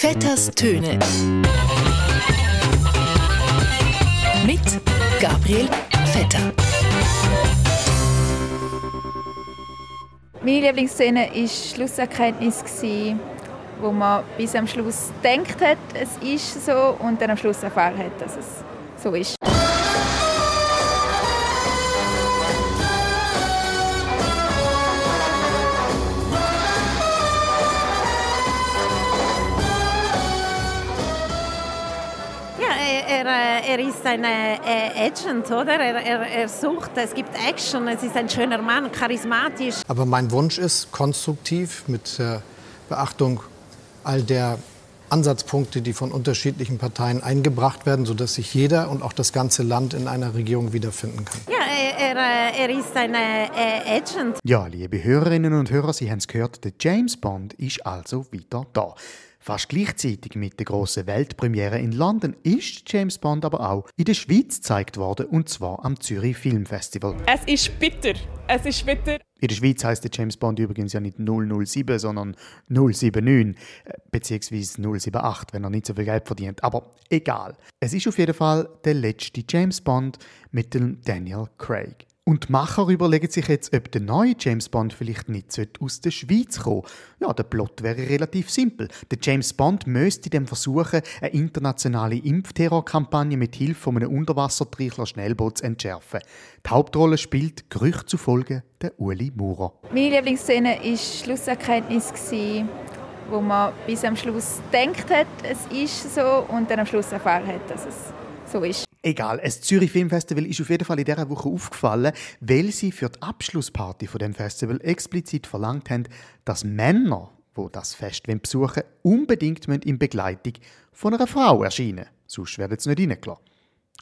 Vetters Töne. Mit Gabriel Vetter. Meine Lieblingsszene war Schlusserkenntnis, wo man bis am Schluss denkt hat, es ist so und dann am Schluss erfahren hat, dass es so ist. Er, äh, er ist ein äh, Agent, oder? Er, er, er sucht, es gibt Action, es ist ein schöner Mann, charismatisch. Aber mein Wunsch ist, konstruktiv, mit äh, Beachtung all der Ansatzpunkte, die von unterschiedlichen Parteien eingebracht werden, sodass sich jeder und auch das ganze Land in einer Regierung wiederfinden kann. Ja, er, er, er ist ein Agent. Ja, liebe Hörerinnen und Hörer, Sie haben es gehört, der James Bond ist also wieder da. Fast gleichzeitig mit der grossen Weltpremiere in London ist James Bond aber auch in der Schweiz gezeigt worden, und zwar am Zürich Filmfestival. Es ist bitter. Es ist bitter. In der Schweiz heißt der James Bond übrigens ja nicht 007, sondern 079 äh, beziehungsweise 078, wenn er nicht so viel Geld verdient. Aber egal. Es ist auf jeden Fall der letzte James Bond mit dem Daniel Craig. Und die Macher überlegen sich jetzt, ob der neue James Bond vielleicht nicht aus der Schweiz kommen Ja, der Plot wäre relativ simpel. Der James Bond müsste dem versuchen, eine internationale Impfterrorkampagne mit Hilfe von einem Unterwassertrichler Schnellboot zu entschärfen. Die Hauptrolle spielt Gerücht zufolge der Uli Maurer. Meine Lieblingsszene war die Schlusserkenntnis, wo man bis am Schluss denkt hat, es ist so und dann am Schluss erfahren hat, dass es so ist. Egal, das Zürich Filmfestival ist auf jeden Fall in dieser Woche aufgefallen, weil sie für die Abschlussparty von dem Festival explizit verlangt haben, dass Männer, wo das Fest besuchen unbedingt in Begleitung von einer Frau erscheinen. Sonst werden sie nicht reingelassen.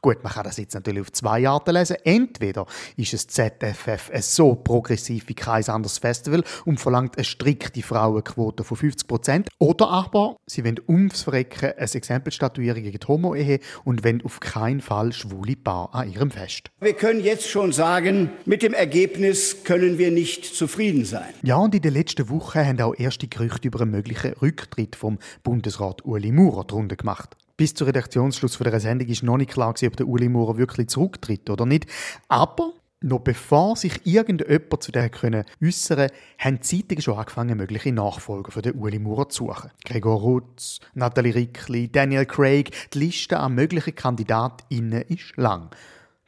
Gut, man kann das jetzt natürlich auf zwei Arten lesen. Entweder ist es ZFF so progressiv wie kein anderes Festival und verlangt eine strikte Frauenquote von 50 Prozent. Oder aber sie wollen ums Verrecken ein Exempel statuieren gegen die Homo-Ehe und wollen auf keinen Fall schwule Paar an ihrem Fest. Wir können jetzt schon sagen, mit dem Ergebnis können wir nicht zufrieden sein. Ja, und in den letzten Wochen haben auch erste Gerüchte über einen möglichen Rücktritt vom Bundesrat Uli Maurer drunter gemacht. Bis zum Redaktionsschluss dieser Sendung ist noch nicht klar, ob der Uli Maurer wirklich zurücktritt oder nicht. Aber noch bevor sich irgendjemand zu dem können äußern haben die Zeitungen schon angefangen, mögliche Nachfolger für den Uli Maurer zu suchen. Gregor Rutz, Nathalie Rickli, Daniel Craig, die Liste an möglichen KandidatInnen ist lang.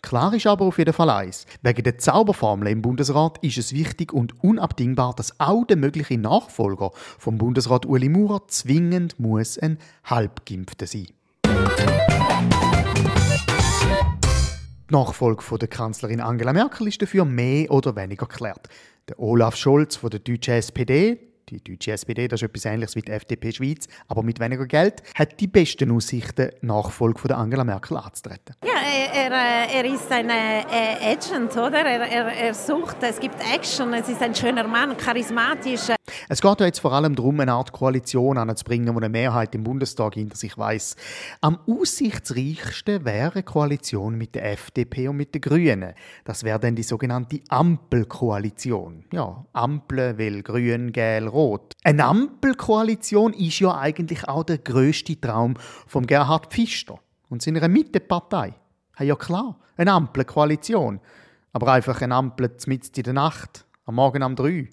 Klar ist aber auf jeden Fall eins. Wegen der Zauberformel im Bundesrat ist es wichtig und unabdingbar, dass auch der mögliche Nachfolger vom Bundesrat Uli Maurer zwingend muss ein Halbgimpfter sein. Die Nachfolge von der Kanzlerin Angela Merkel ist dafür mehr oder weniger geklärt. Der Olaf Scholz von der deutschen SPD, die deutsche SPD, das ist etwas ähnliches wie die FDP Schweiz, aber mit weniger Geld, hat die besten Aussichten, Nachfolge von Angela Merkel anzutreten. Ja, er, er, er ist ein äh, Agent, oder? Er, er, er sucht, es gibt Action, es ist ein schöner Mann, charismatisch. Es geht ja jetzt vor allem darum, eine Art Koalition anzubringen, die eine Mehrheit im Bundestag hinter sich weiß. Am aussichtsreichsten wäre eine Koalition mit der FDP und mit den Grünen. Das wäre dann die sogenannte Ampelkoalition. Ja, Ampel, weil Grün, Gel, Rot. Eine Ampelkoalition ist ja eigentlich auch der größte Traum von Gerhard Pfister und seiner Mittepartei. Ja klar, eine Ampelkoalition. Aber einfach eine Ampel mitten in der Nacht, am Morgen um drei.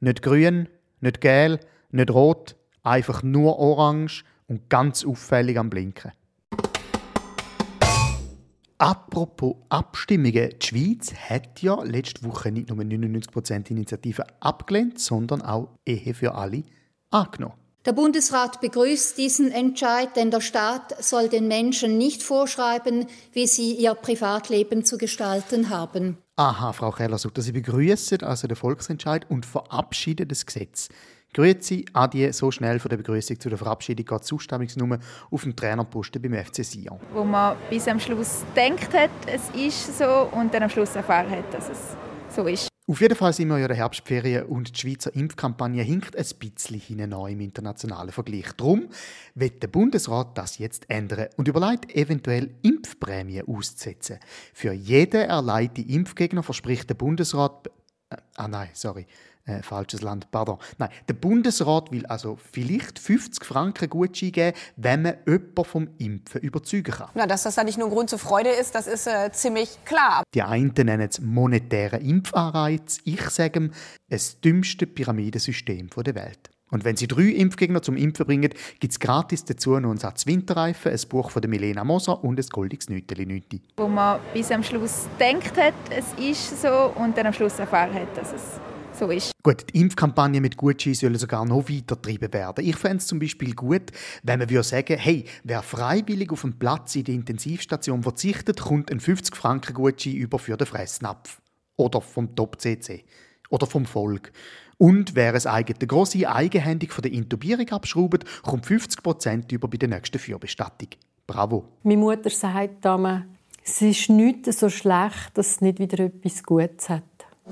Nicht grün, nicht gel, nicht rot, einfach nur orange und ganz auffällig am Blinken. Apropos Abstimmungen, die Schweiz hat ja letzte Woche nicht nur 99% Initiative abgelehnt, sondern auch Ehe für alle angenommen. Der Bundesrat begrüßt diesen Entscheid, denn der Staat soll den Menschen nicht vorschreiben, wie sie ihr Privatleben zu gestalten haben. Aha, Frau Keller sagt, Sie begrüßen also den Volksentscheid und verabschieden das Gesetz. Grüezi, Adie, so schnell von der Begrüßung zu der Verabschiedung geht die Zustimmungsnummer auf dem Trainerposten beim FC Sion. Wo man bis am Schluss denkt hat, es ist so und dann am Schluss erfahren hat, dass es so ist. Auf jeden Fall sind wir ja in der Herbstferien und die Schweizer Impfkampagne hinkt ein bisschen hinein im internationalen Vergleich. Darum wird der Bundesrat das jetzt ändern und überlegt, eventuell Impfprämien auszusetzen. Für jeden erleideten Impfgegner verspricht der Bundesrat ah nein, sorry. Äh, falsches Land, pardon. Nein, der Bundesrat will also vielleicht 50 Franken Gutschein geben, wenn man jemanden vom Impfen überzeugen kann. Na, dass das da nicht nur ein Grund zur Freude ist, das ist äh, ziemlich klar. Die einen nennen es monetären Impfanreiz. Ich sage ihm, das dümmste Pyramidensystem der Welt. Und wenn Sie drei Impfgegner zum Impfen bringen, gibt es gratis dazu noch einen Satz Winterreifen, ein Buch von Milena Moser und ein goldiges Nüteli Nüti. Wo man bis am Schluss denkt hat, es ist so und dann am Schluss erfahren hat, dass es so ist. Gut, die Impfkampagne mit Gutschein soll sogar noch weiter getrieben werden. Ich fände es zum Beispiel gut, wenn man würde sagen, hey, wer freiwillig auf einen Platz in der Intensivstation verzichtet, kommt ein 50 Franken Gutschein über für den Fressnapf. Oder vom Top-CC. Oder vom Volk. Und wer es eigene grosse eigenhändig von der Intubierung abschraubt, kommt 50% über bei der nächsten Fürbestattung. Bravo. Meine Mutter sagt damals, es ist nicht so schlecht, dass es nicht wieder etwas Gutes hat.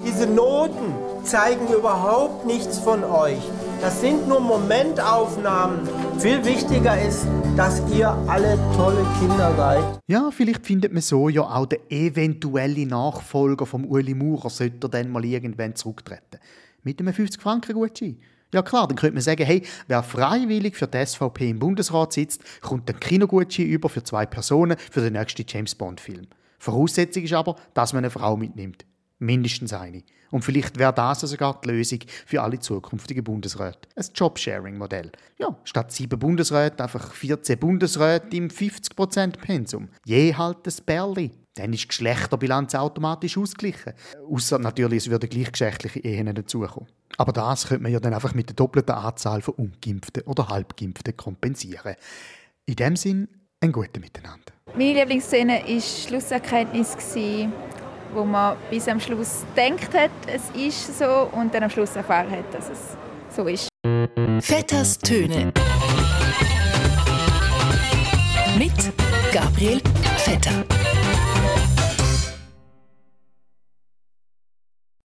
Diese Noten zeigen überhaupt nichts von euch. Das sind nur Momentaufnahmen. Viel wichtiger ist, dass ihr alle tolle Kinder seid. Ja, vielleicht findet man so ja auch den eventuellen Nachfolger vom Uli Maurer, sollte er dann mal irgendwann zurücktreten mit einem 50-Franken-Gutschein. Ja klar, dann könnte man sagen, hey, wer freiwillig für die SVP im Bundesrat sitzt, kommt ein Kinogutschein über für zwei Personen für den nächsten James Bond-Film. Voraussetzung ist aber, dass man eine Frau mitnimmt. Mindestens eine. Und vielleicht wäre das sogar die Lösung für alle zukünftigen Bundesräte. Ein Jobsharing-Modell. Ja, statt sieben Bundesräten einfach 14 Bundesräte im 50% Pensum. Je halt das Bärli. Dann ist die Geschlechterbilanz automatisch ausgeglichen. Außer natürlich, es würden gleichgeschlechtliche Ehen dazukommen. Aber das könnte man ja dann einfach mit der doppelten Anzahl von Ungeimpften oder Halbgeimpften kompensieren. In dem Sinn, ein gutes Miteinander. Meine Lieblingsszene war Schlusserkenntnis, wo man bis am Schluss denkt hat, es ist so und dann am Schluss erfahren hat, dass es so ist. Vetters Töne mit Gabriel Vetter.